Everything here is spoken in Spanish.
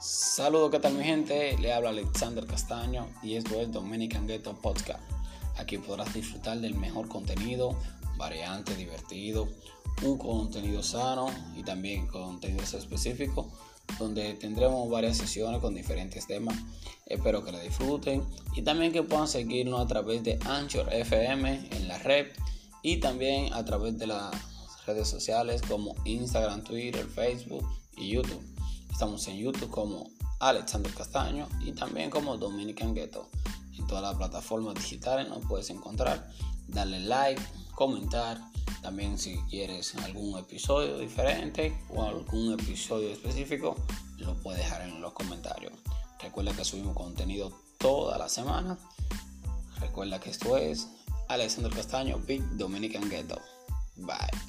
Saludos, ¿qué tal mi gente? Le habla Alexander Castaño y esto es Dominican Ghetto Podcast. Aquí podrás disfrutar del mejor contenido, variante, divertido, un contenido sano y también contenidos específicos donde tendremos varias sesiones con diferentes temas. Espero que la disfruten y también que puedan seguirnos a través de Anchor FM en la red y también a través de las redes sociales como Instagram, Twitter, Facebook y YouTube. Estamos en YouTube como Alexander Castaño y también como Dominican Ghetto. En todas las plataformas digitales nos puedes encontrar. Darle like, comentar. También si quieres algún episodio diferente o algún episodio específico, lo puedes dejar en los comentarios. Recuerda que subimos contenido toda la semana. Recuerda que esto es Alexander Castaño, Big Dominican Ghetto. Bye.